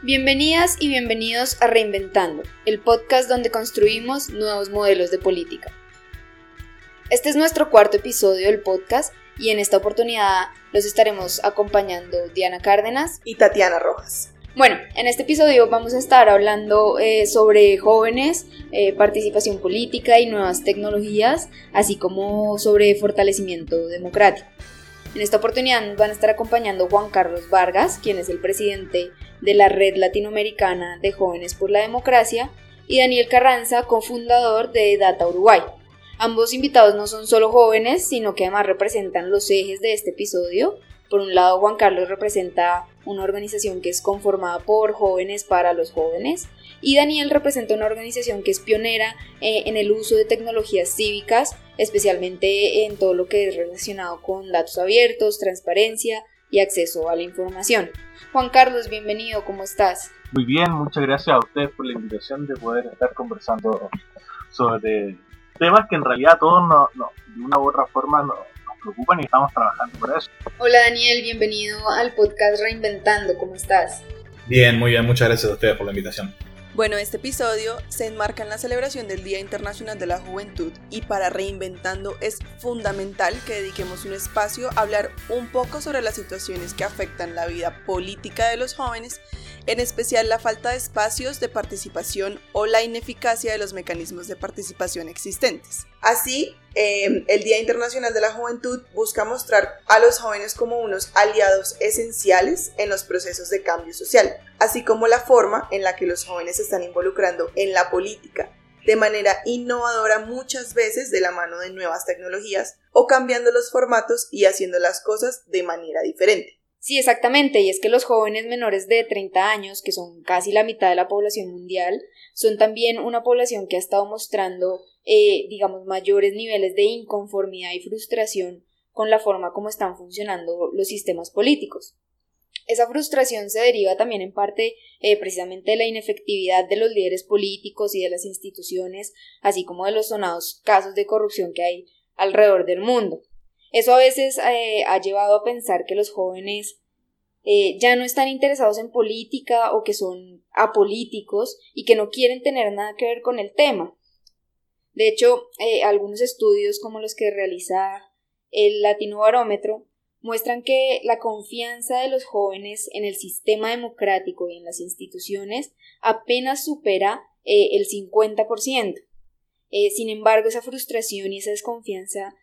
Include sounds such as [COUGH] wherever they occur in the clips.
Bienvenidas y bienvenidos a Reinventando, el podcast donde construimos nuevos modelos de política. Este es nuestro cuarto episodio del podcast y en esta oportunidad los estaremos acompañando Diana Cárdenas y Tatiana Rojas. Bueno, en este episodio vamos a estar hablando eh, sobre jóvenes, eh, participación política y nuevas tecnologías, así como sobre fortalecimiento democrático. En esta oportunidad van a estar acompañando Juan Carlos Vargas, quien es el presidente de la Red Latinoamericana de Jóvenes por la Democracia, y Daniel Carranza, cofundador de Data Uruguay. Ambos invitados no son solo jóvenes, sino que además representan los ejes de este episodio. Por un lado, Juan Carlos representa una organización que es conformada por jóvenes para los jóvenes y Daniel representa una organización que es pionera eh, en el uso de tecnologías cívicas, especialmente en todo lo que es relacionado con datos abiertos, transparencia y acceso a la información. Juan Carlos, bienvenido, ¿cómo estás? Muy bien, muchas gracias a ustedes por la invitación de poder estar conversando sobre temas que en realidad todos no, de una u otra forma nos preocupan y estamos trabajando por eso. Hola Daniel, bienvenido al podcast Reinventando, ¿cómo estás? Bien, muy bien, muchas gracias a ustedes por la invitación. Bueno, este episodio se enmarca en la celebración del Día Internacional de la Juventud y para Reinventando es fundamental que dediquemos un espacio a hablar un poco sobre las situaciones que afectan la vida política de los jóvenes, en especial la falta de espacios de participación o la ineficacia de los mecanismos de participación existentes. Así, em, el Día Internacional de la Juventud busca mostrar a los jóvenes como unos aliados esenciales en los procesos de cambio social, así como la forma en la que los jóvenes se están involucrando en la política, de manera innovadora muchas veces de la mano de nuevas tecnologías o cambiando los formatos y haciendo las cosas de manera diferente. Sí, exactamente, y es que los jóvenes menores de 30 años, que son casi la mitad de la población mundial, son también una población que ha estado mostrando, eh, digamos, mayores niveles de inconformidad y frustración con la forma como están funcionando los sistemas políticos. Esa frustración se deriva también en parte eh, precisamente de la inefectividad de los líderes políticos y de las instituciones, así como de los sonados casos de corrupción que hay alrededor del mundo. Eso a veces eh, ha llevado a pensar que los jóvenes eh, ya no están interesados en política o que son apolíticos y que no quieren tener nada que ver con el tema. De hecho, eh, algunos estudios como los que realiza el Latino Barómetro muestran que la confianza de los jóvenes en el sistema democrático y en las instituciones apenas supera el 50%. sin embargo, esa frustración y esa desconfianza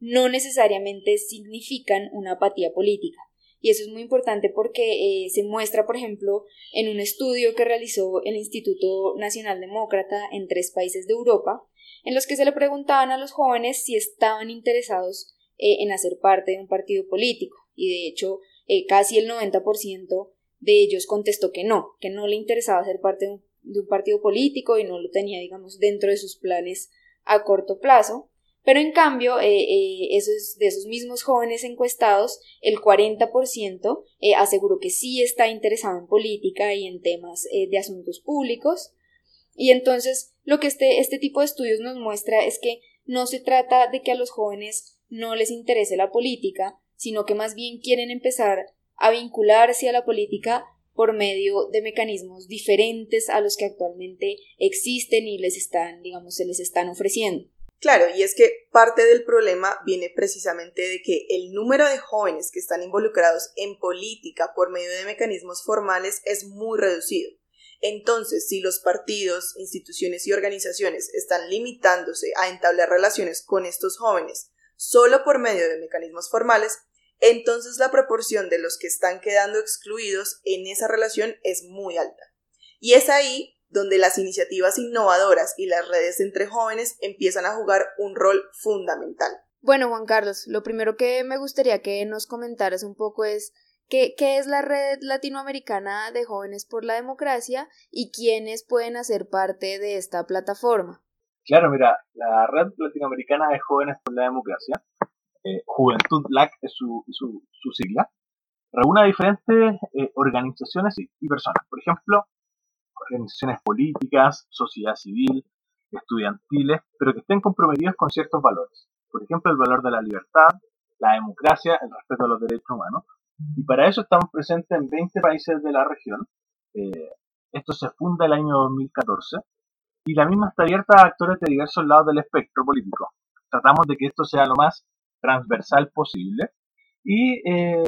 no necesariamente significan una apatía política. Y eso es muy importante porque eh, se muestra, por ejemplo, en un estudio que realizó el Instituto Nacional Demócrata en tres países de Europa, en los que se le preguntaban a los jóvenes si estaban interesados eh, en hacer parte de un partido político. Y de hecho, eh, casi el 90% de ellos contestó que no, que no le interesaba ser parte de un, de un partido político y no lo tenía, digamos, dentro de sus planes a corto plazo. Pero en cambio, eh, eh, esos, de esos mismos jóvenes encuestados, el 40% eh, aseguró que sí está interesado en política y en temas de asuntos públicos. Y entonces, lo que este, este tipo de estudios nos muestra es que no se trata de que a los jóvenes no les interese la política, sino que más bien quieren empezar a vincularse a la política por medio de mecanismos diferentes a los que actualmente existen y les están, digamos, se les están ofreciendo. Claro, y es que parte del problema viene precisamente de que el número de jóvenes que están involucrados en política por medio de mecanismos formales es muy reducido. Entonces, si los partidos, instituciones y organizaciones están limitándose a entablar relaciones con estos jóvenes solo por medio de mecanismos formales, entonces la proporción de los que están quedando excluidos en esa relación es muy alta. Y es ahí donde las iniciativas innovadoras y las redes entre jóvenes empiezan a jugar un rol fundamental. Bueno, Juan Carlos, lo primero que me gustaría que nos comentaras un poco es qué, qué es la Red Latinoamericana de Jóvenes por la Democracia y quiénes pueden hacer parte de esta plataforma. Claro, mira, la Red Latinoamericana de Jóvenes por la Democracia, eh, Juventud LAC es su, su, su sigla, reúne a diferentes eh, organizaciones y personas. Por ejemplo, organizaciones políticas, sociedad civil, estudiantiles, pero que estén comprometidos con ciertos valores. Por ejemplo, el valor de la libertad, la democracia, el respeto a los derechos humanos. Y para eso estamos presentes en 20 países de la región, Eh, esto se funda el año 2014 y la misma está abierta a actores de diversos lados del espectro político. Tratamos de que esto sea lo más transversal posible y eh,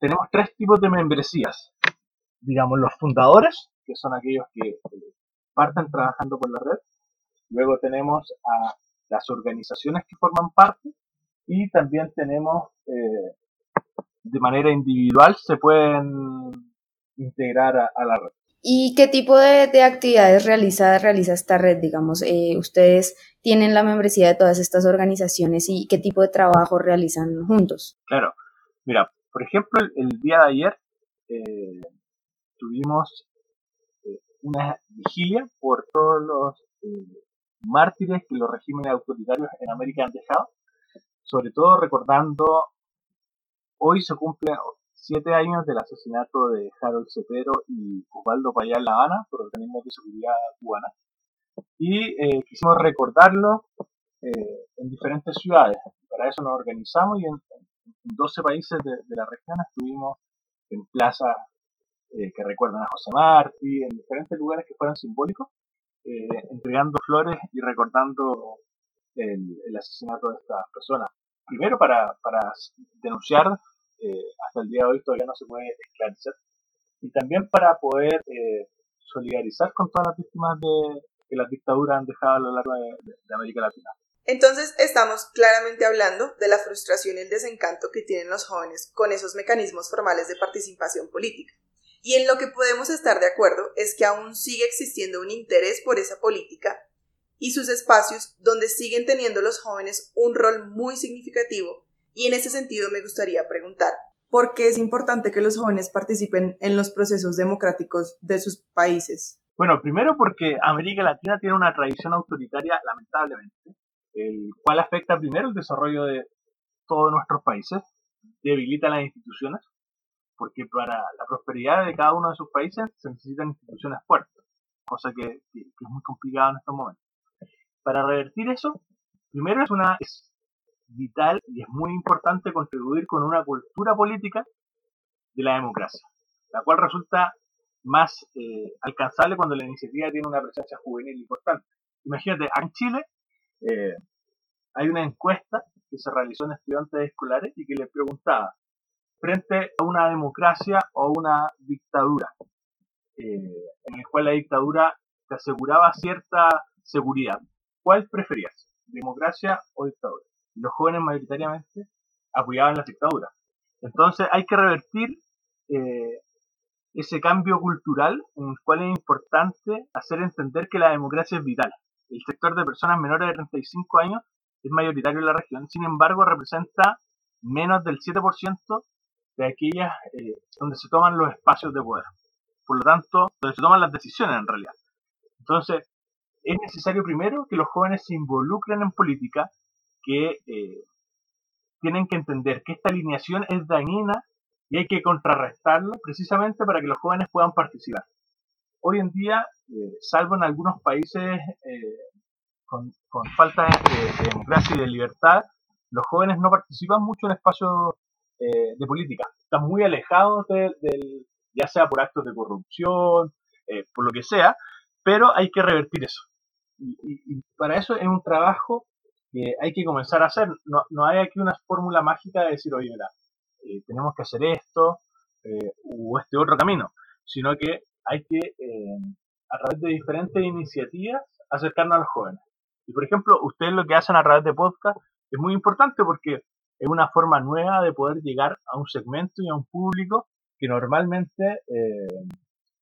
tenemos tres tipos de membresías. Digamos, los fundadores, que son aquellos que parten trabajando por la red. Luego tenemos a las organizaciones que forman parte y también tenemos eh, de manera individual se pueden integrar a, la red. ¿Y qué tipo de, actividades realiza, realiza esta red? Digamos, eh, ustedes tienen la membresía de todas estas organizaciones y qué tipo de trabajo realizan juntos. Claro, mira, por ejemplo, el, día de ayer eh, tuvimos una vigilia por todos los mártires que los regímenes autoritarios en América han dejado, sobre todo recordando, hoy se cumplen siete años del asesinato de Harold Cepero y Osvaldo Payá en La Habana por organismos de seguridad cubana, y eh, quisimos recordarlo eh, en diferentes ciudades. Para eso nos organizamos y en, 12 países de, la región estuvimos en plazas eh, que recuerdan a José Martí, en diferentes lugares que fueran simbólicos, eh, entregando flores y recordando el, asesinato de estas personas. Primero para, para denunciar, eh, hasta el día de hoy todavía no se puede esclarecer, y también para poder eh, solidarizar con todas las víctimas de, que las dictaduras han dejado a lo largo de América Latina. Entonces estamos claramente hablando de la frustración y el desencanto que tienen los jóvenes con esos mecanismos formales de participación política. Y en lo que podemos estar de acuerdo es que aún sigue existiendo un interés por esa política y sus espacios donde siguen teniendo los jóvenes un rol muy significativo. Y en ese sentido me gustaría preguntar, ¿por qué es importante que los jóvenes participen en los procesos democráticos de sus países? Bueno, primero porque América Latina tiene una tradición autoritaria, lamentablemente, el cual afecta primero el desarrollo de todos nuestros países, debilita las instituciones, porque para la prosperidad de cada uno de sus países se necesitan instituciones fuertes, cosa que, es muy complicado en estos momentos. Para revertir eso, primero es una es vital y es muy importante contribuir con una cultura política de la democracia, la cual resulta más eh, alcanzable cuando la iniciativa tiene una presencia juvenil importante. Imagínate, en Chile eh, hay una encuesta que se realizó en estudiantes escolares y que les preguntaba frente a una democracia o una dictadura, eh, en el cual la dictadura te aseguraba cierta seguridad. ¿Cuál preferías? ¿Democracia o dictadura? Los jóvenes mayoritariamente apoyaban las dictaduras. Entonces hay que revertir eh, ese cambio cultural en el cual es importante hacer entender que la democracia es vital. El sector de personas menores de 35 años es mayoritario en la región, sin embargo representa menos del 7% de aquellas eh, donde se toman los espacios de poder. Por lo tanto, donde se toman las decisiones en realidad. Entonces, es necesario primero que los jóvenes se involucren en política, que eh, tienen que entender que esta alineación es dañina y hay que contrarrestarlo precisamente para que los jóvenes puedan participar. Hoy en día, eh, salvo en algunos países con, falta de, democracia y de libertad, los jóvenes no participan mucho en espacios eh, de política. Están muy alejados del, ya sea por actos de corrupción, eh, por lo que sea, pero hay que revertir eso. Y, para eso es un trabajo que hay que comenzar a hacer. No, no hay aquí una fórmula mágica de decir, oye, mira, eh, tenemos que hacer esto o este otro camino, sino que hay que, a través de diferentes iniciativas, acercarnos a los jóvenes. Y por ejemplo, ustedes lo que hacen a través de podcast es muy importante porque es una forma nueva de poder llegar a un segmento y a un público que normalmente eh,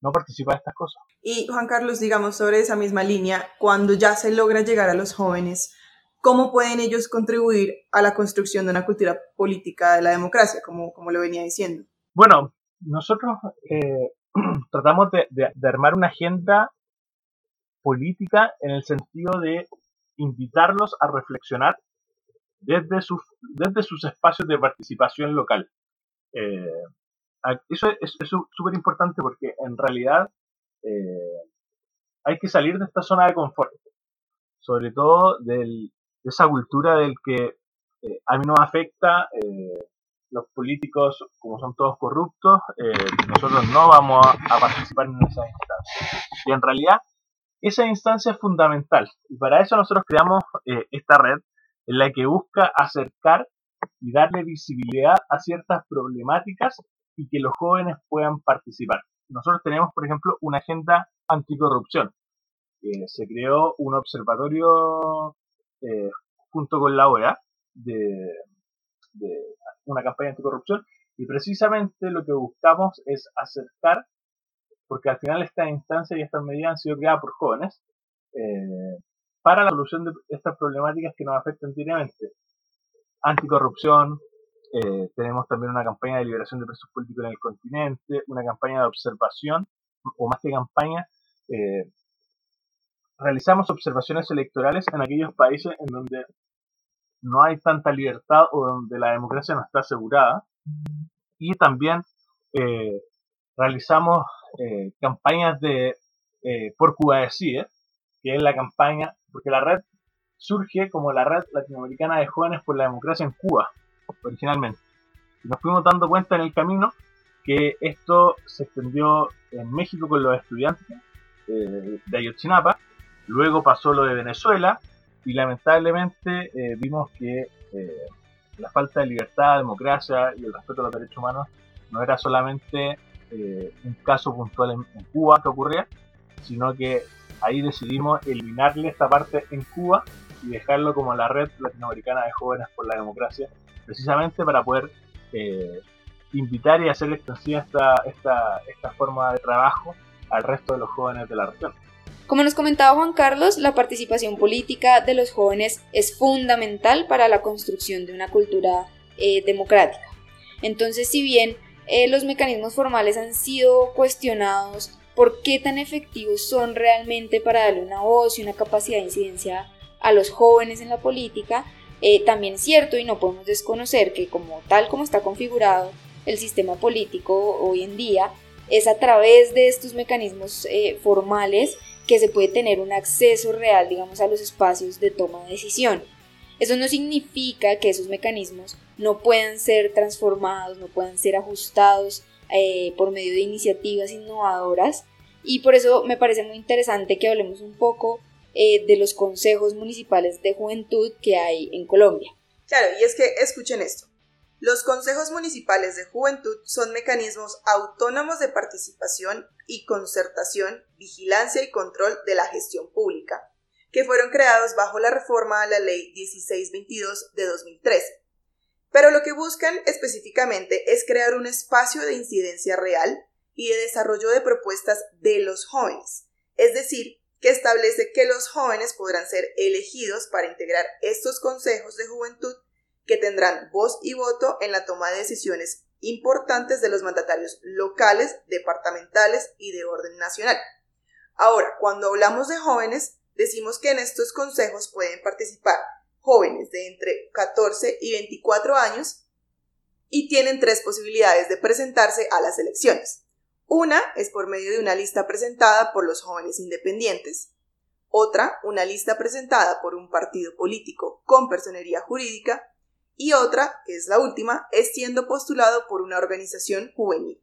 no participa de estas cosas. Y Juan Carlos, digamos sobre esa misma línea, cuando ya se logra llegar a los jóvenes, ¿cómo pueden ellos contribuir a la construcción de una cultura política de la democracia, como, como lo venía diciendo? Bueno, nosotros eh, [CLEARS THROAT] tratamos de, de armar una agenda política en el sentido de invitarlos a reflexionar desde sus, desde sus espacios de participación local. Eh, eso es súper importante porque en realidad eh, hay que salir de esta zona de confort, sobre todo de esa cultura del que eh, a mí no me afecta los políticos, como son todos corruptos, nosotros no vamos a, participar en esa instancia. Y en realidad, esa instancia es fundamental. Y para eso nosotros creamos esta red en la que busca acercar y darle visibilidad a ciertas problemáticas y que los jóvenes puedan participar. Nosotros tenemos, por ejemplo, una agenda anticorrupción. se creó un observatorio eh, junto con la OEA de, una campaña anticorrupción y precisamente lo que buscamos es acercar, porque al final esta instancia y estas medidas han sido creadas por jóvenes, eh, para la solución de estas problemáticas que nos afectan directamente. Anticorrupción, eh, tenemos también una campaña de liberación de presos políticos en el continente, una campaña de observación, o más que campaña, eh, realizamos observaciones electorales en aquellos países en donde no hay tanta libertad o donde la democracia no está asegurada. Y también eh, realizamos eh, campañas de eh, por Cuba Decide, que es la campaña, porque la red surge como la red latinoamericana de jóvenes por la democracia en Cuba, originalmente. Y nos fuimos dando cuenta en el camino que esto se extendió en México con los estudiantes de Ayotzinapa, luego pasó lo de Venezuela, y lamentablemente eh, vimos que eh, la falta de libertad, democracia y el respeto a los derechos humanos no era solamente eh, un caso puntual en, Cuba que ocurría, sino que ahí decidimos eliminarle esta parte en Cuba y dejarlo como la red latinoamericana de jóvenes por la democracia, precisamente para poder invitar y hacer extensiva esta, esta, esta forma de trabajo al resto de los jóvenes de la región. Como nos comentaba Juan Carlos, la participación política de los jóvenes es fundamental para la construcción de una cultura eh, democrática. Entonces, si bien eh, los mecanismos formales han sido cuestionados por qué tan efectivos son realmente para darle una voz y una capacidad de incidencia a los jóvenes en la política, eh, también es cierto y no podemos desconocer que como tal como está configurado el sistema político hoy en día, es a través de estos mecanismos formales que se puede tener un acceso real, digamos, a los espacios de toma de decisión. Eso no significa que esos mecanismos no puedan ser transformados, no puedan ser ajustados eh, por medio de iniciativas innovadoras y por eso me parece muy interesante que hablemos un poco eh, de los consejos municipales de juventud que hay en Colombia. Claro, y es que escuchen esto. Los consejos municipales de juventud son mecanismos autónomos de participación y concertación, vigilancia y control de la gestión pública, que fueron creados bajo la reforma a la Ley 1622 de 2013. Pero lo que buscan específicamente es crear un espacio de incidencia real y de desarrollo de propuestas de los jóvenes, es decir, que establece que los jóvenes podrán ser elegidos para integrar estos consejos de juventud que tendrán voz y voto en la toma de decisiones importantes de los mandatarios locales, departamentales y de orden nacional. Ahora, cuando hablamos de jóvenes, decimos que en estos consejos pueden participar jóvenes de entre 14 y 24 años y tienen tres posibilidades de presentarse a las elecciones. Una es por medio de una lista presentada por los jóvenes independientes. Otra, una lista presentada por un partido político con personería jurídica y otra, que es la última, es siendo postulado por una organización juvenil.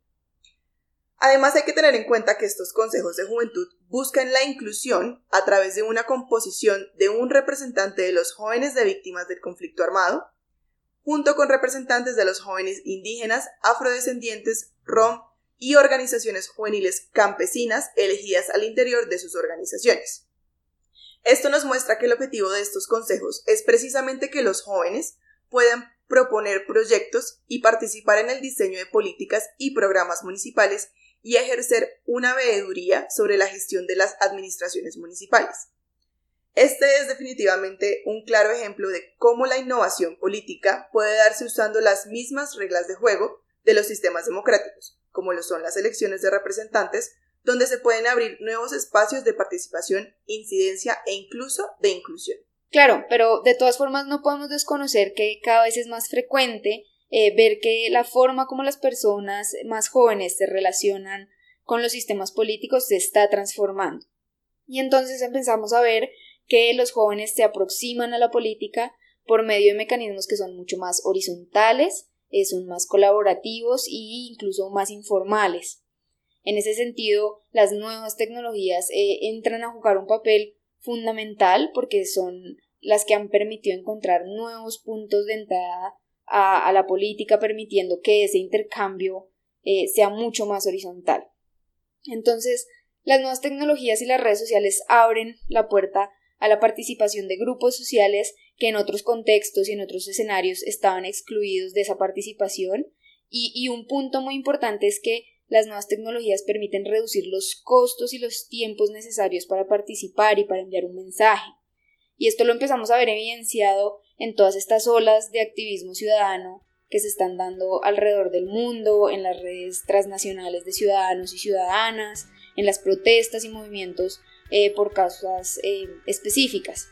Además hay que tener en cuenta que estos consejos de juventud buscan la inclusión a través de una composición de un representante de los jóvenes de víctimas del conflicto armado, junto con representantes de los jóvenes indígenas, afrodescendientes, rom y organizaciones juveniles campesinas elegidas al interior de sus organizaciones. Esto nos muestra que el objetivo de estos consejos es precisamente que los jóvenes pueden proponer proyectos y participar en el diseño de políticas y programas municipales y ejercer una veeduría sobre la gestión de las administraciones municipales. Este es definitivamente un claro ejemplo de cómo la innovación política puede darse usando las mismas reglas de juego de los sistemas democráticos, como lo son las elecciones de representantes, donde se pueden abrir nuevos espacios de participación, incidencia e incluso de inclusión. Claro, pero de todas formas no podemos desconocer que cada vez es más frecuente eh, ver que la forma como las personas más jóvenes se relacionan con los sistemas políticos se está transformando. Y entonces empezamos a ver que los jóvenes se aproximan a la política por medio de mecanismos que son mucho más horizontales eh, son más colaborativos e incluso más informales. En ese sentido, las nuevas tecnologías eh, entran a jugar un papel fundamental porque son las que han permitido encontrar nuevos puntos de entrada a, la política, permitiendo que ese intercambio eh, sea mucho más horizontal. Entonces, las nuevas tecnologías y las redes sociales abren la puerta a la participación de grupos sociales que en otros contextos y en otros escenarios estaban excluidos de esa participación y, y un punto muy importante es que las nuevas tecnologías permiten reducir los costos y los tiempos necesarios para participar y para enviar un mensaje. Y esto lo empezamos a ver evidenciado en todas estas olas de activismo ciudadano que se están dando alrededor del mundo, en las redes transnacionales de ciudadanos y ciudadanas, en las protestas y movimientos eh, por causas eh, específicas.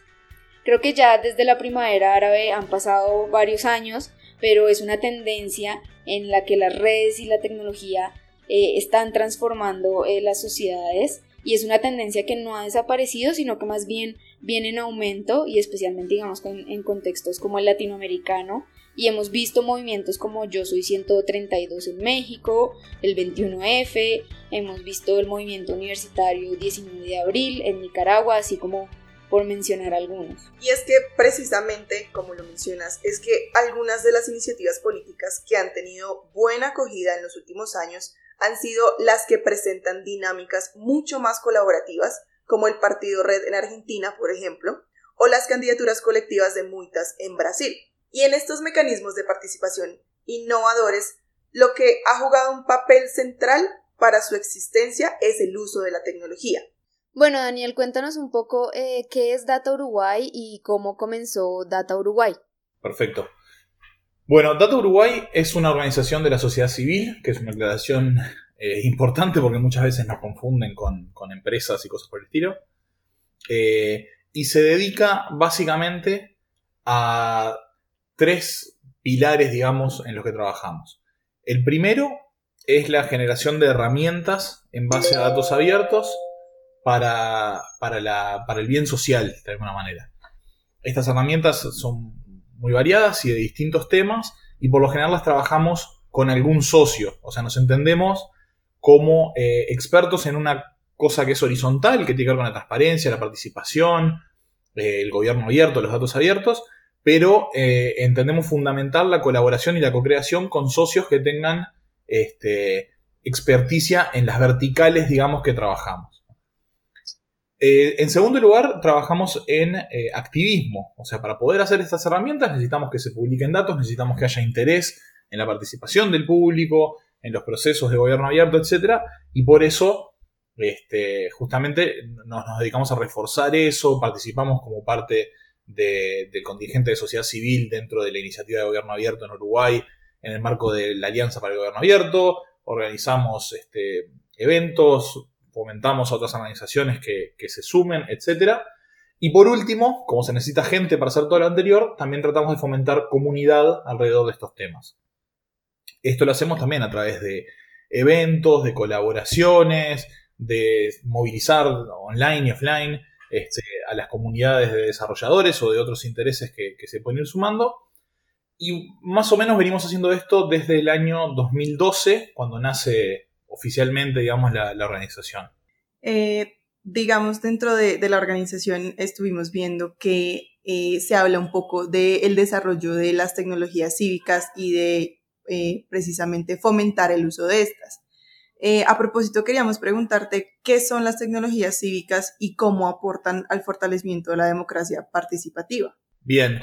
Creo que ya desde la primavera árabe han pasado varios años, pero es una tendencia en la que las redes y la tecnología eh, están transformando las sociedades y es una tendencia que no ha desaparecido, sino que más bien viene en aumento y especialmente digamos en contextos como el latinoamericano y hemos visto movimientos como Yo Soy 132 en México, el 21F, hemos visto el movimiento universitario 19 de abril en Nicaragua, así como por mencionar algunos. Y es que precisamente, como lo mencionas, es que algunas de las iniciativas políticas que han tenido buena acogida en los últimos años han sido las que presentan dinámicas mucho más colaborativas, como el Partido Red en Argentina, por ejemplo, o las candidaturas colectivas de multas en Brasil. Y en estos mecanismos de participación innovadores, lo que ha jugado un papel central para su existencia es el uso de la tecnología. Bueno, Daniel, cuéntanos un poco eh, qué es Data Uruguay y cómo comenzó Data Uruguay. Perfecto. Bueno, Data Uruguay es una organización de la sociedad civil, que es una aclaración eh, importante porque muchas veces nos confunden con, empresas y cosas por el estilo. Eh, y se dedica básicamente a tres pilares, digamos, en los que trabajamos. El primero es la generación de herramientas en base a datos abiertos para, para, para el bien social, de alguna manera. Estas herramientas son muy variadas y de distintos temas y por lo general las trabajamos con algún socio, o sea, nos entendemos como eh, expertos en una cosa que es horizontal, que tiene que ver con la transparencia, la participación, eh, el gobierno abierto, los datos abiertos, pero eh, entendemos fundamental la colaboración y la co-creación con socios que tengan este, experticia en las verticales, digamos, que trabajamos. Eh, en segundo lugar, trabajamos en eh, activismo. O sea, para poder hacer estas herramientas necesitamos que se publiquen datos, necesitamos que haya interés en la participación del público, en los procesos de gobierno abierto, etc. Y por eso, este, justamente, nos, dedicamos a reforzar eso, participamos como parte del contingente de sociedad civil dentro de la iniciativa de gobierno abierto en Uruguay en el marco de la Alianza para el Gobierno Abierto, organizamos este, eventos, fomentamos a otras organizaciones que, se sumen, etc. Y por último, como se necesita gente para hacer todo lo anterior, también tratamos de fomentar comunidad alrededor de estos temas. Esto lo hacemos también a través de eventos, de colaboraciones, de movilizar online y offline este, a las comunidades de desarrolladores o de otros intereses que, se pueden ir sumando. Y más o menos venimos haciendo esto desde el año 2012, cuando nace oficialmente, digamos, la, organización. Eh, digamos, dentro de, la organización estuvimos viendo que eh, se habla un poco del desarrollo de las tecnologías cívicas y de eh, precisamente fomentar el uso de estas. Eh, a propósito, queríamos preguntarte qué son las tecnologías cívicas y cómo aportan al fortalecimiento de la democracia participativa. Bien,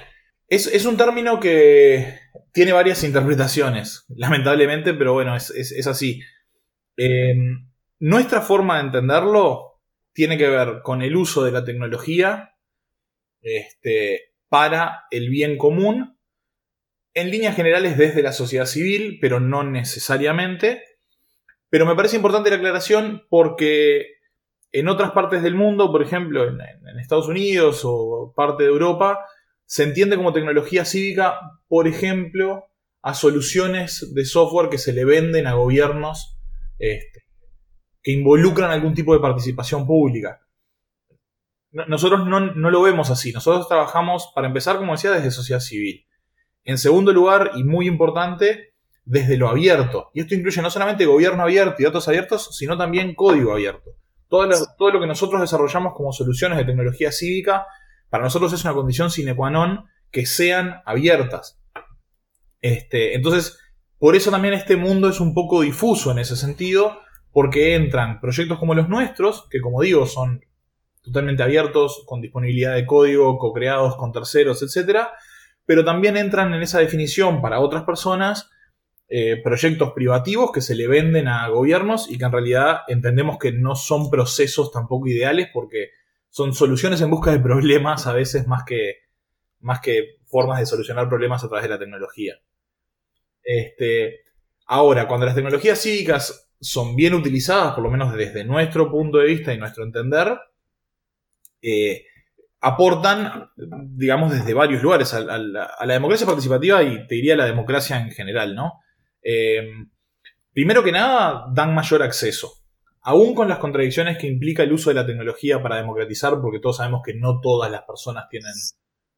es, un término que tiene varias interpretaciones, lamentablemente, pero bueno, es, así. Em, nuestra forma de entenderlo tiene que ver con el uso de la tecnología este, para el bien común, en líneas generales desde la sociedad civil, pero no necesariamente. Pero me parece importante la aclaración porque en otras partes del mundo, por ejemplo en, Estados Unidos o parte de Europa, se entiende como tecnología cívica, por ejemplo, a soluciones de software que se le venden a gobiernos este, que involucran algún tipo de participación pública. Nosotros no, no, lo vemos así. Nosotros trabajamos, para empezar, como decía, desde sociedad civil. En segundo lugar, y muy importante, desde lo abierto. Y esto incluye no solamente gobierno abierto y datos abiertos, sino también código abierto. Todo lo, todo lo que nosotros desarrollamos como soluciones de tecnología cívica, para nosotros es una condición sine qua non que sean abiertas. Este, entonces, por eso también este mundo es un poco difuso en ese sentido, porque entran proyectos como los nuestros, que como digo son totalmente abiertos, con disponibilidad de código, co-creados con terceros, etc. Pero también entran en esa definición para otras personas eh, proyectos privativos que se le venden a gobiernos y que en realidad entendemos que no son procesos tampoco ideales porque son soluciones en busca de problemas a veces más que, más que formas de solucionar problemas a través de la tecnología. Este, ahora, cuando las tecnologías cívicas son bien utilizadas, por lo menos desde nuestro punto de vista y nuestro entender, eh, aportan, digamos, desde varios lugares a, la, democracia participativa y te diría a la democracia en general, ¿no? Eh, primero que nada, dan mayor acceso. Aún con las contradicciones que implica el uso de la tecnología para democratizar, porque todos sabemos que no todas las personas tienen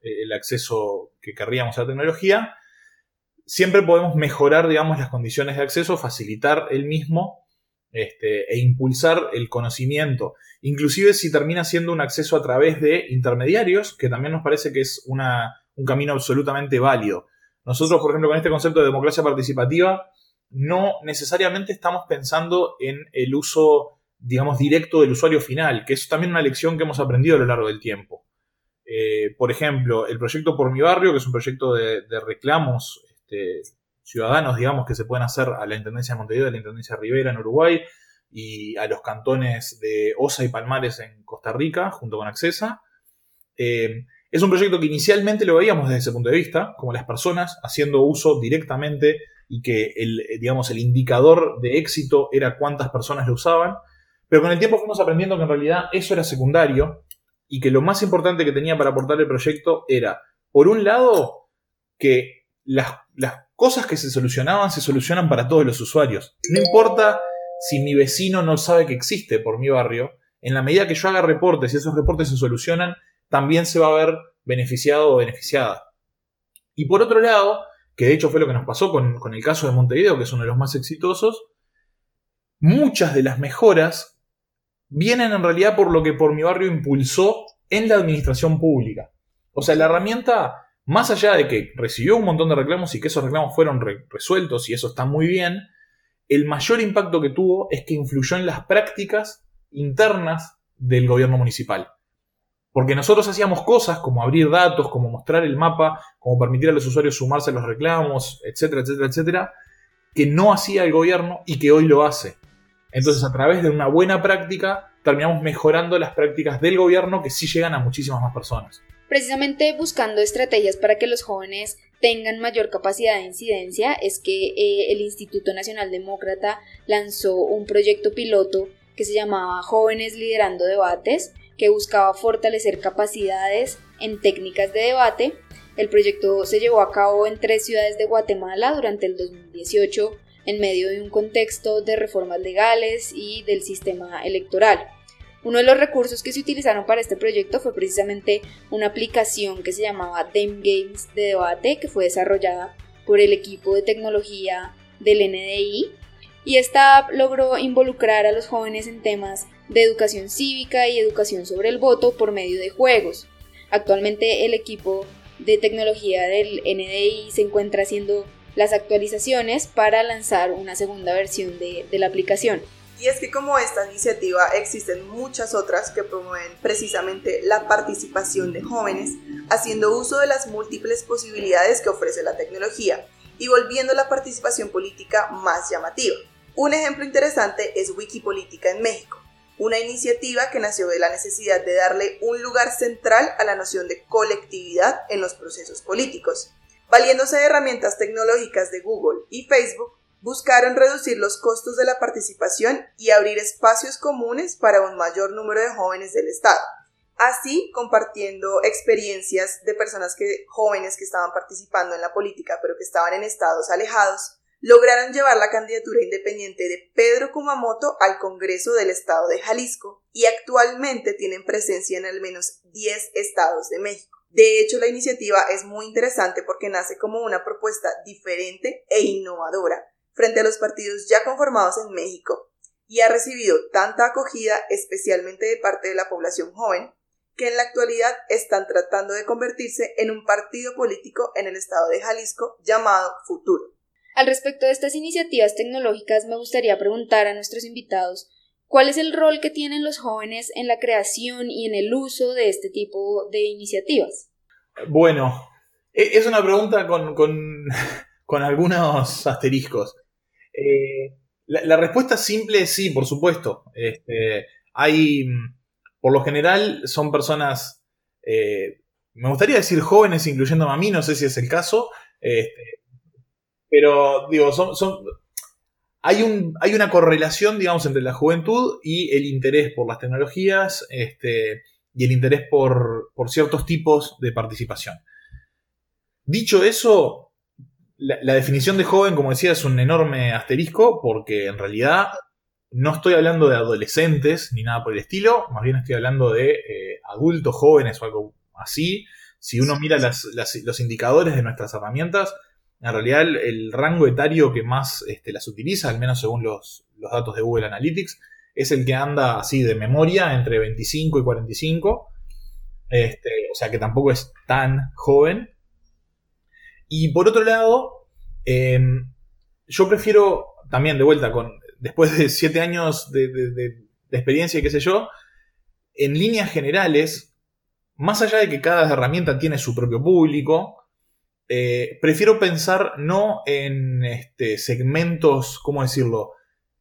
eh, el acceso que querríamos a la tecnología, siempre podemos mejorar, digamos, las condiciones de acceso, facilitar el mismo este, e impulsar el conocimiento. Inclusive si termina siendo un acceso a través de intermediarios, que también nos parece que es un camino absolutamente válido. Nosotros, por ejemplo, con este concepto de democracia participativa, no necesariamente estamos pensando en el uso, digamos, directo del usuario final, que es también una lección que hemos aprendido a lo largo del tiempo. Eh, por ejemplo, el proyecto Por mi Barrio, que es un proyecto de reclamos este, ciudadanos, digamos, que se pueden hacer a la Intendencia de Montevideo, a la Intendencia de Rivera en Uruguay y a los cantones de Osa y Palmares en Costa Rica, junto con Accesa. Eh, es un proyecto que inicialmente lo veíamos desde ese punto de vista, como las personas haciendo uso directamente y que el, digamos, el indicador de éxito era cuántas personas lo usaban, pero con el tiempo fuimos aprendiendo que en realidad eso era secundario y que lo más importante que tenía para aportar el proyecto era, por un lado, que las, cosas que se solucionaban se solucionan para todos los usuarios. No importa si mi vecino no sabe que existe por mi barrio, en la medida que yo haga reportes y esos reportes se solucionan, también se va a ver beneficiado o beneficiada. Y por otro lado, que de hecho fue lo que nos pasó con, con el caso de Montevideo, que es uno de los más exitosos, muchas de las mejoras vienen en realidad por lo que por mi barrio impulsó en la administración pública. O sea, la herramienta más allá de que recibió un montón de reclamos y que esos reclamos fueron resueltos y eso está muy bien, el mayor impacto que tuvo es que influyó en las prácticas internas del gobierno municipal. Porque nosotros hacíamos cosas como abrir datos, como mostrar el mapa, como permitir a los usuarios sumarse a los reclamos, etcétera, etcétera, etcétera, que no hacía el gobierno y que hoy lo hace. Entonces, a través de una buena práctica, terminamos mejorando las prácticas del gobierno que sí llegan a muchísimas más personas precisamente buscando estrategias para que los jóvenes tengan mayor capacidad de incidencia, es que eh, el Instituto Nacional Demócrata lanzó un proyecto piloto que se llamaba Jóvenes Liderando Debates, que buscaba fortalecer capacidades en técnicas de debate. El proyecto se llevó a cabo en tres ciudades de Guatemala durante el 2018 en medio de un contexto de reformas legales y del sistema electoral. Uno de los recursos que se utilizaron para este proyecto fue precisamente una aplicación que se llamaba Dem Games de debate, que fue desarrollada por el equipo de tecnología del NDI. Y esta app logró involucrar a los jóvenes en temas de educación cívica y educación sobre el voto por medio de juegos. Actualmente el equipo de tecnología del NDI se encuentra haciendo las actualizaciones para lanzar una segunda versión de, de la aplicación. Y es que como esta iniciativa existen muchas otras que promueven precisamente la participación de jóvenes, haciendo uso de las múltiples posibilidades que ofrece la tecnología y volviendo la participación política más llamativa. Un ejemplo interesante es Wikipolítica en México, una iniciativa que nació de la necesidad de darle un lugar central a la noción de colectividad en los procesos políticos. Valiéndose de herramientas tecnológicas de Google y Facebook, buscaron reducir los costos de la participación y abrir espacios comunes para un mayor número de jóvenes del Estado. Así, compartiendo experiencias de personas que, jóvenes que estaban participando en la política pero que estaban en estados alejados, lograron llevar la candidatura independiente de Pedro Kumamoto al Congreso del Estado de Jalisco y actualmente tienen presencia en al menos 10 estados de México. De hecho, la iniciativa es muy interesante porque nace como una propuesta diferente e innovadora frente a los partidos ya conformados en México y ha recibido tanta acogida especialmente de parte de la población joven que en la actualidad están tratando de convertirse en un partido político en el estado de Jalisco llamado Futuro. Al respecto de estas iniciativas tecnológicas me gustaría preguntar a nuestros invitados cuál es el rol que tienen los jóvenes en la creación y en el uso de este tipo de iniciativas. Bueno, e, es una pregunta con, con, [LAUGHS] algunos asteriscos. Eh, la, respuesta simple es sí, por supuesto. Este, hay por lo general son personas, eh, me gustaría decir jóvenes, incluyéndome a mí, no sé si es el caso, este, pero digo, son, son hay, un, hay, una correlación, digamos, entre la juventud y el interés por las tecnologías este, y el interés por, por, ciertos tipos de participación. Dicho eso, la, la, definición de joven, como decía, es un enorme asterisco porque en realidad no estoy hablando de adolescentes ni nada por el estilo, más bien estoy hablando de eh, adultos jóvenes o algo así. Si uno mira los indicadores de nuestras herramientas, en realidad el, rango etario que más este, las utiliza, al menos según los, datos de Google Analytics, es el que anda así de memoria entre 25 y 45. Este, o sea que tampoco es tan joven. Y por otro lado, em, yo prefiero también de vuelta con después de siete años de, experiencia y qué sé yo, en líneas generales, más allá de que cada herramienta tiene su propio público, eh, prefiero pensar no en este, segmentos, ¿cómo decirlo?,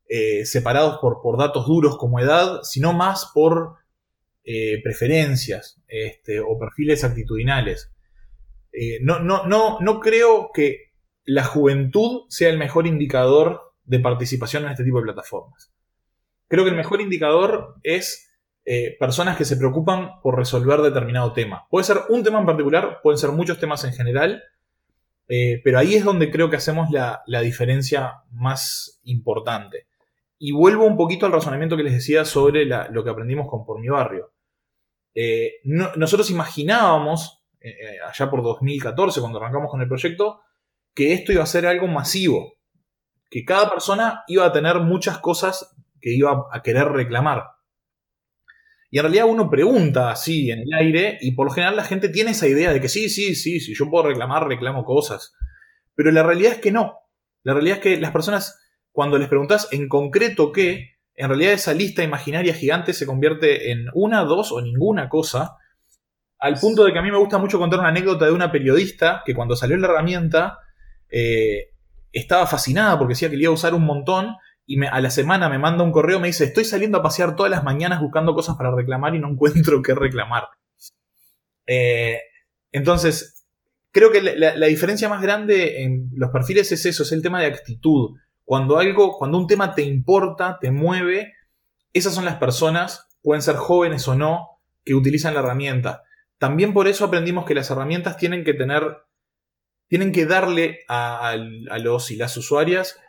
eh, separados por, por, datos duros como edad, sino más por eh, preferencias este, o perfiles actitudinales. No, no, no, no creo que la juventud sea el mejor indicador de participación en este tipo de plataformas. Creo que el mejor indicador es eh, personas que se preocupan por resolver determinado tema. Puede ser un tema en particular, pueden ser muchos temas en general, eh, pero ahí es donde creo que hacemos la, diferencia más importante. Y vuelvo un poquito al razonamiento que les decía sobre lo que aprendimos con Por mi barrio. Eh, nosotros imaginábamos, allá por 2014, cuando arrancamos con el proyecto, que esto iba a ser algo masivo, que cada persona iba a tener muchas cosas que iba a querer reclamar. Y en realidad uno pregunta así en el aire y por lo general la gente tiene esa idea de que sí, sí, sí, si yo puedo reclamar, reclamo cosas. Pero la realidad es que no. La realidad es que las personas, cuando les preguntas en concreto qué, en realidad esa lista imaginaria gigante se convierte en una, dos o ninguna cosa. Al punto de que a mí me gusta mucho contar una anécdota de una periodista que cuando salió la herramienta, eh, estaba fascinada porque decía que le iba a usar un montón y a la semana me manda un correo, me dice, estoy saliendo a pasear todas las mañanas buscando cosas para reclamar y no encuentro qué reclamar. Eh, entonces, creo que la, diferencia más grande en los perfiles es eso, es el tema de actitud. Cuando algo, cuando un tema te importa, te mueve, esas son las personas, pueden ser jóvenes o no, que utilizan la herramienta. También por eso aprendimos que las herramientas tienen que tener tienen que darle a, los y las usuarias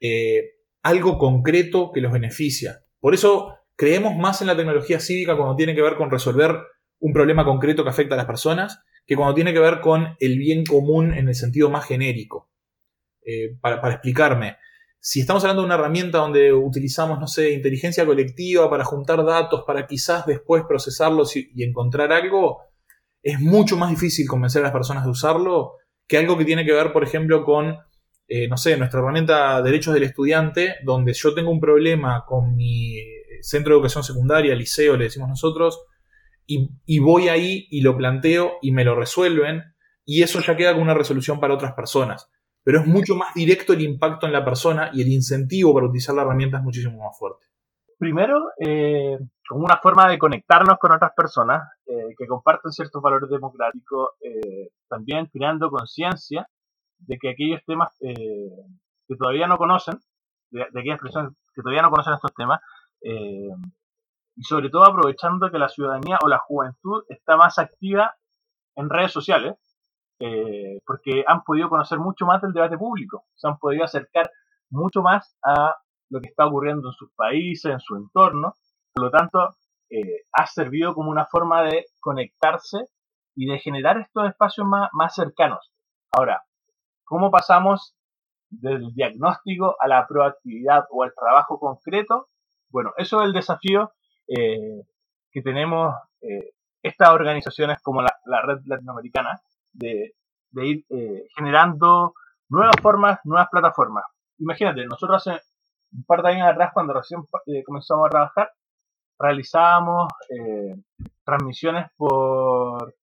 eh, algo concreto que los beneficia. Por eso creemos más en la tecnología cívica cuando tiene que ver con resolver un problema concreto que afecta a las personas que cuando tiene que ver con el bien común en el sentido más genérico. Eh, para, explicarme, si estamos hablando de una herramienta donde utilizamos, no sé, inteligencia colectiva para juntar datos, para quizás después procesarlos y encontrar algo, es mucho más difícil convencer a las personas de usarlo que algo que tiene que ver, por ejemplo, con, eh, no sé, nuestra herramienta Derechos del Estudiante, donde yo tengo un problema con mi centro de educación secundaria, liceo, le decimos nosotros, y, voy ahí y lo planteo y me lo resuelven, y eso ya queda con una resolución para otras personas. Pero es mucho más directo el impacto en la persona y el incentivo para utilizar la herramienta es muchísimo más fuerte. Primero, eh, como una forma de conectarnos con otras personas eh, que comparten ciertos valores democráticos, eh, también creando conciencia de que aquellos temas eh, que todavía no conocen, de, aquellas personas que todavía no conocen estos temas, y sobre todo aprovechando que la ciudadanía o la juventud está más activa en redes sociales, porque han podido conocer mucho más del debate público, se han podido acercar mucho más a lo que está ocurriendo en sus países, en su entorno, por lo tanto, eh, ha servido como una forma de conectarse y de generar estos espacios más, más cercanos. Ahora, ¿cómo pasamos del diagnóstico a la proactividad o al trabajo concreto? Bueno, eso es el desafío eh, que tenemos eh, estas organizaciones como la, red latinoamericana de, ir eh, generando nuevas formas, nuevas plataformas. Imagínate, nosotros hace un par de años atrás, cuando recién comenzamos a trabajar, realizábamos transmisiones por,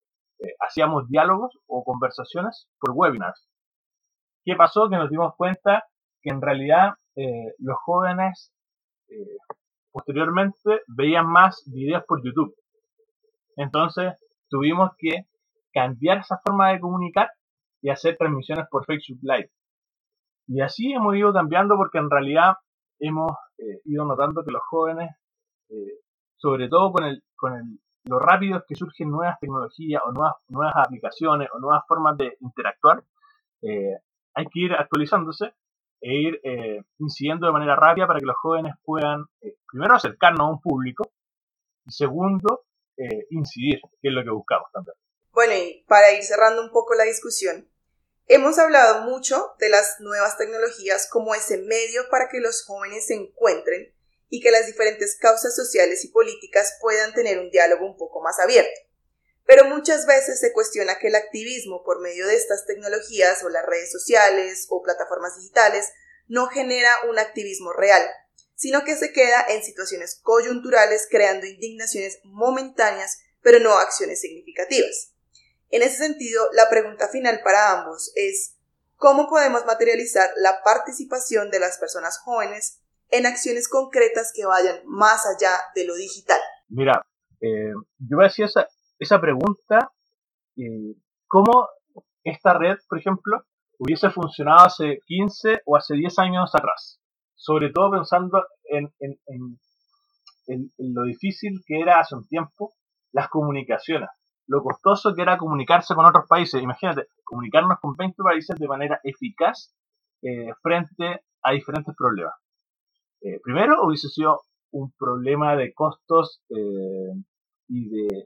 hacíamos diálogos o conversaciones por webinars. ¿Qué pasó? Que nos dimos cuenta que en realidad los jóvenes posteriormente veían más videos por YouTube. Entonces tuvimos que cambiar esa forma de comunicar y hacer transmisiones por Facebook Live. Y así hemos ido cambiando porque en realidad hemos eh, ido notando que los jóvenes, eh, sobre todo con, el, con el, lo rápido que surgen nuevas tecnologías o nuevas, nuevas aplicaciones o nuevas formas de interactuar, eh, hay que ir actualizándose e ir incidiendo de manera rápida para que los jóvenes puedan, primero, acercarnos a un público y segundo, eh, incidir, que es lo que buscamos también. Bueno, y para ir cerrando un poco la discusión, hemos hablado mucho de las nuevas tecnologías como ese medio para que los jóvenes se encuentren y que las diferentes causas sociales y políticas puedan tener un diálogo un poco más abierto. Pero muchas veces se cuestiona que el activismo por medio de estas tecnologías o las redes sociales o plataformas digitales no genera un activismo real, sino que se queda en situaciones coyunturales creando indignaciones momentáneas, pero no acciones significativas. En ese sentido, la pregunta final para ambos es ¿cómo podemos materializar la participación de las personas jóvenes en acciones concretas que vayan más allá de lo digital? Mira, eh, yo me hacía esa, esa pregunta, eh, ¿cómo esta red, por ejemplo, hubiese funcionado hace 15 o hace 10 años atrás? sobre todo pensando en, lo difícil que era hace un tiempo las comunicaciones, lo costoso que era comunicarse con otros países. Imagínate, comunicarnos con 20 países de manera eficaz eh, frente a diferentes problemas. Eh, primero, hubiese sido un problema de costos eh, y, de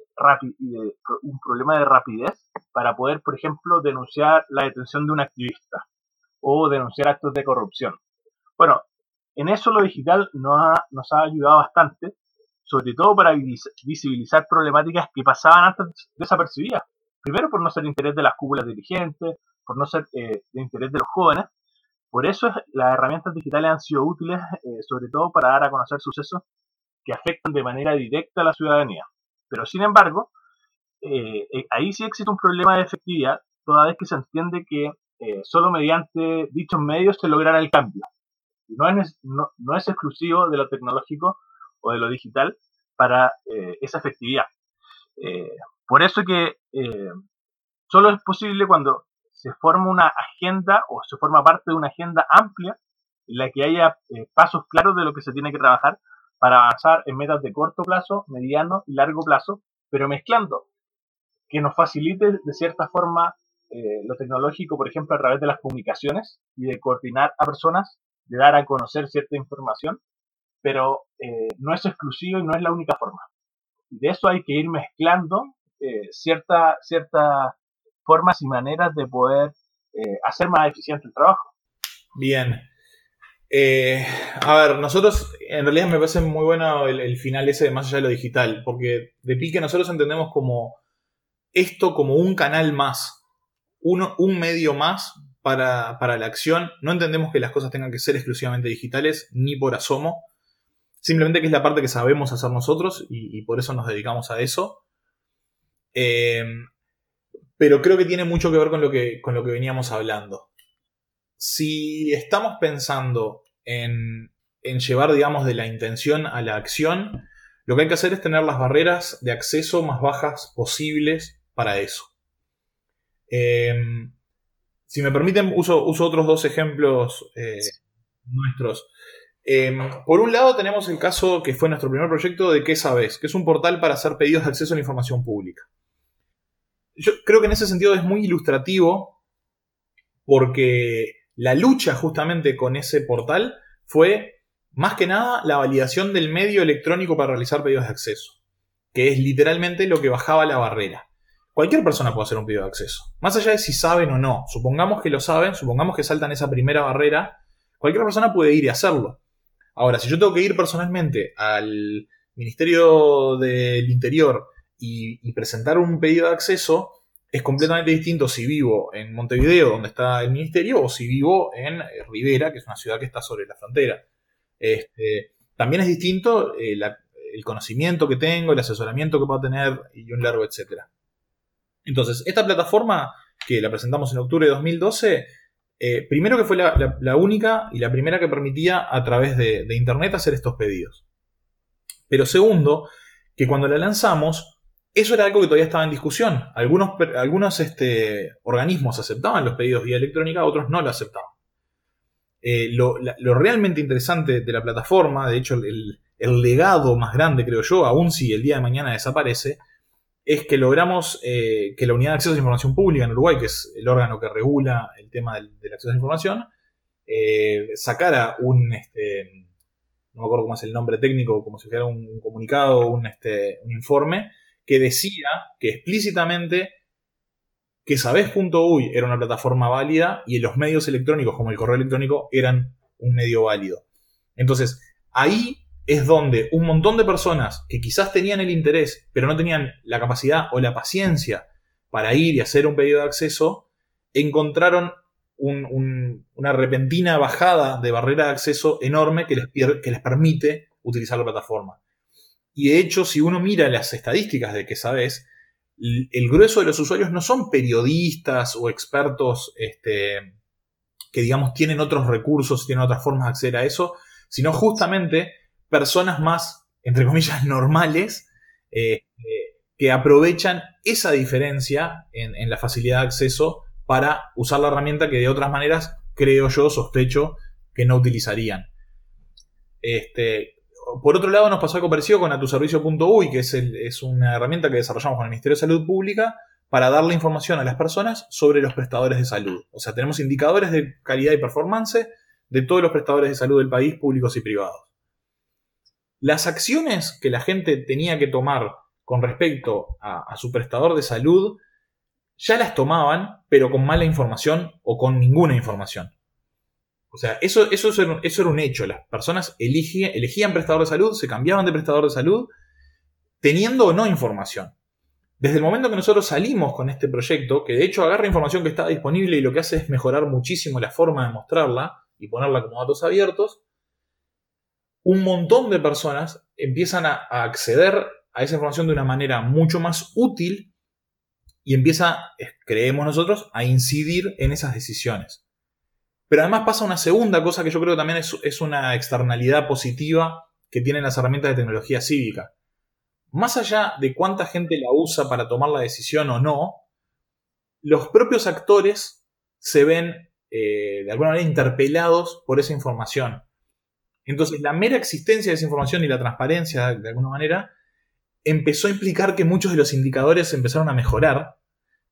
y de un problema de rapidez para poder, por ejemplo, denunciar la detención de un activista o denunciar actos de corrupción. Bueno, en eso lo digital nos ha, nos ha ayudado bastante, sobre todo para visibilizar problemáticas que pasaban antes desapercibidas. Primero por no ser interés de las cúpulas dirigentes, por no ser eh, de interés de los jóvenes. Por eso las herramientas digitales han sido útiles, eh, sobre todo para dar a conocer sucesos que afectan de manera directa a la ciudadanía. Pero sin embargo, eh, ahí sí existe un problema de efectividad, toda vez que se entiende que solo mediante dichos medios se logrará el cambio no es, no, no es exclusivo de lo tecnológico o de lo digital para eh, esa efectividad. Eh, por eso que eh, solo es posible cuando se forma una agenda o se forma parte de una agenda amplia en la que haya pasos claros de lo que se tiene que trabajar para avanzar en metas de corto plazo, mediano y largo plazo, pero mezclando, que nos facilite de cierta forma lo tecnológico, por ejemplo, a través de las comunicaciones y de coordinar a personas de dar a conocer cierta información, pero eh, no es exclusivo y no es la única forma. De eso hay que ir mezclando eh, ciertas formas y maneras de poder eh, hacer más eficiente el trabajo. Bien. a ver, nosotros, en realidad me parece muy bueno el, final ese de más allá de lo digital, porque de pique nosotros entendemos como esto como un canal más, uno, un medio más para, la acción. No entendemos que las cosas tengan que ser exclusivamente digitales, ni por asomo. Simplemente que es la parte que sabemos hacer nosotros y, por eso nos dedicamos a eso. Eh, pero creo que tiene mucho que ver con lo que, con lo que veníamos hablando. Si estamos pensando en, en llevar, digamos, de la intención a la acción, lo que hay que hacer es tener las barreras de acceso más bajas posibles para eso. Eh, si me permiten, uso, otros dos ejemplos eh, nuestros. Em, por un lado tenemos el caso que fue nuestro primer proyecto de ¿Qué sabes? que es un portal para hacer pedidos de acceso a la información pública. Yo creo que en ese sentido es muy ilustrativo porque la lucha justamente con ese portal fue más que nada la validación del medio electrónico para realizar pedidos de acceso, que es literalmente lo que bajaba la barrera. cualquier persona puede hacer un pedido de acceso. Más allá de si saben o no. Supongamos que lo saben, supongamos que saltan esa primera barrera, cualquier persona puede ir y hacerlo. Ahora, si yo tengo que ir personalmente al Ministerio del Interior y, presentar un pedido de acceso, es completamente distinto si vivo en Montevideo, donde está el ministerio, o si vivo en eh, Rivera, que es una ciudad que está sobre la frontera. Este, también es distinto eh, el conocimiento que tengo, el asesoramiento que puedo tener y un largo etcétera. Entonces, esta plataforma que la presentamos en octubre de 2012, eh, primero que fue la, única y la primera que permitía a través de, Internet hacer estos pedidos. Pero segundo, que cuando la lanzamos, eso era algo que todavía estaba en discusión. Algunos, este, organismos aceptaban los pedidos vía electrónica, otros no lo aceptaban. Eh, lo, realmente interesante de la plataforma, de hecho el, el, legado más grande creo yo, aun si el día de mañana desaparece, es que logramos eh, que la Unidad de Acceso a Información Pública en Uruguay, que es el órgano que regula el tema del, acceso a la información, eh, sacara un, este, no me acuerdo cómo es el nombre técnico, como si fuera un comunicado, un, este, un informe, que decía que explícitamente que sabes.uy era una plataforma válida y los medios electrónicos como el correo electrónico eran un medio válido. Entonces, ahí es donde un montón de personas que quizás tenían el interés, pero no tenían la capacidad o la paciencia para ir y hacer un pedido de acceso, encontraron una repentina bajada de barrera de acceso enorme que les, que les permite utilizar la plataforma. Y de hecho, si uno mira las estadísticas de que sabes, el grueso de los usuarios no son periodistas o expertos este, que, digamos, tienen otros recursos, tienen otras formas de acceder a eso, sino justamente personas más, entre comillas, normales, eh, eh, que aprovechan esa diferencia en, la facilidad de acceso para usar la herramienta que de otras maneras, creo yo, sospecho que no utilizarían. Este, por otro lado, nos pasó algo parecido con atuservicio.uy, que es, es una herramienta que desarrollamos con el Ministerio de Salud Pública para darle información a las personas sobre los prestadores de salud. O sea, tenemos indicadores de calidad y performance de todos los prestadores de salud del país, públicos y privados. Las acciones que la gente tenía que tomar con respecto a, su prestador de salud ya las tomaban, pero con mala información o con ninguna información. O sea, eso, eso, eso era un hecho. Las personas elegían, elegían prestador de salud, se cambiaban de prestador de salud, teniendo o no información. Desde el momento que nosotros salimos con este proyecto, que de hecho agarra información que está disponible y lo que hace es mejorar muchísimo la forma de mostrarla y ponerla como datos abiertos, un montón de personas empiezan a, acceder a esa información de una manera mucho más útil y empieza, creemos nosotros, a incidir en esas decisiones. Pero además pasa una segunda cosa que yo creo que también es, una externalidad positiva que tienen las herramientas de tecnología cívica. Más allá de cuánta gente la usa para tomar la decisión o no, los propios actores se ven eh, de alguna manera interpelados por esa información. Entonces, la mera existencia de esa información y la transparencia, de alguna manera, empezó a implicar que muchos de los indicadores empezaron a mejorar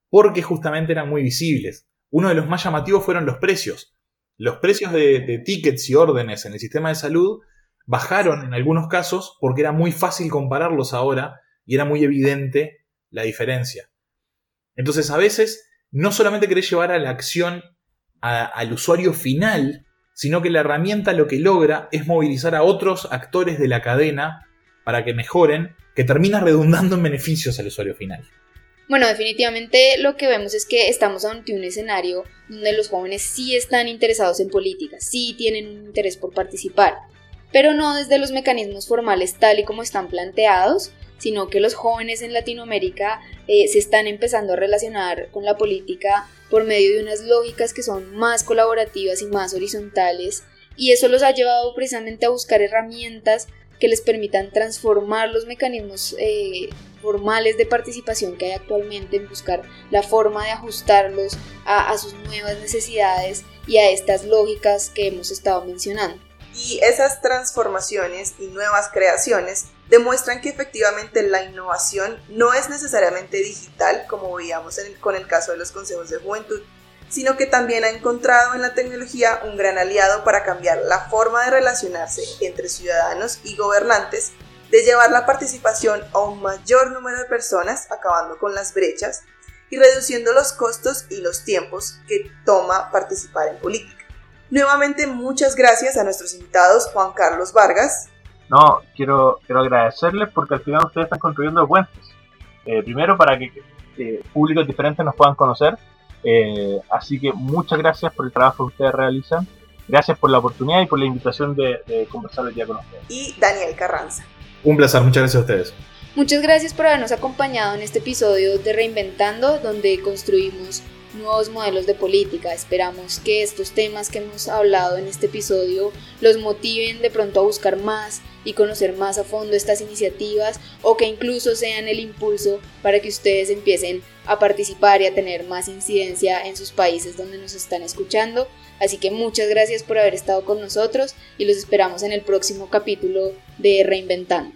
porque justamente eran muy visibles. Uno de los más llamativos fueron los precios. Los precios de, tickets y órdenes en el sistema de salud bajaron en algunos casos porque era muy fácil compararlos ahora y era muy evidente la diferencia. Entonces, a veces, no solamente querés llevar a la acción al usuario final, sino que la herramienta lo que logra es movilizar a otros actores de la cadena para que mejoren, que termina redundando en beneficios al usuario final. Bueno, definitivamente lo que vemos es que estamos ante un escenario donde los jóvenes sí están interesados en política, sí tienen un interés por participar, pero no desde los mecanismos formales tal y como están planteados, sino que los jóvenes en Latinoamérica eh, se están empezando a relacionar con la política por medio de unas lógicas que son más colaborativas y más horizontales, y eso los ha llevado precisamente a buscar herramientas que les permitan transformar los mecanismos eh, formales de participación que hay actualmente en buscar la forma de ajustarlos a sus nuevas necesidades y a estas lógicas que hemos estado mencionando. Y esas transformaciones y nuevas creaciones demuestran que efectivamente la innovación no es necesariamente digital, como veíamos con el caso de los consejos de juventud, sino que también ha encontrado en la tecnología un gran aliado para cambiar la forma de relacionarse entre ciudadanos y gobernantes, de llevar la participación a un mayor número de personas, acabando con las brechas, y reduciendo los costos y los tiempos que toma participar en política. Nuevamente muchas gracias a nuestros invitados Juan Carlos Vargas. No, quiero, quiero agradecerles porque al final ustedes están construyendo puentes. Eh, primero para que públicos diferentes nos puedan conocer. Eh, así que muchas gracias por el trabajo que ustedes realizan. Gracias por la oportunidad y por la invitación de, de conversar el día con ustedes. Y Daniel Carranza. Un placer, muchas gracias a ustedes. Muchas gracias por habernos acompañado en este episodio de Reinventando, donde construimos nuevos modelos de política. Esperamos que estos temas que hemos hablado en este episodio los motiven de pronto a buscar más y conocer más a fondo estas iniciativas o que incluso sean el impulso para que ustedes empiecen a participar y a tener más incidencia en sus países donde nos están escuchando. Así que muchas gracias por haber estado con nosotros y los esperamos en el próximo capítulo de Reinventando.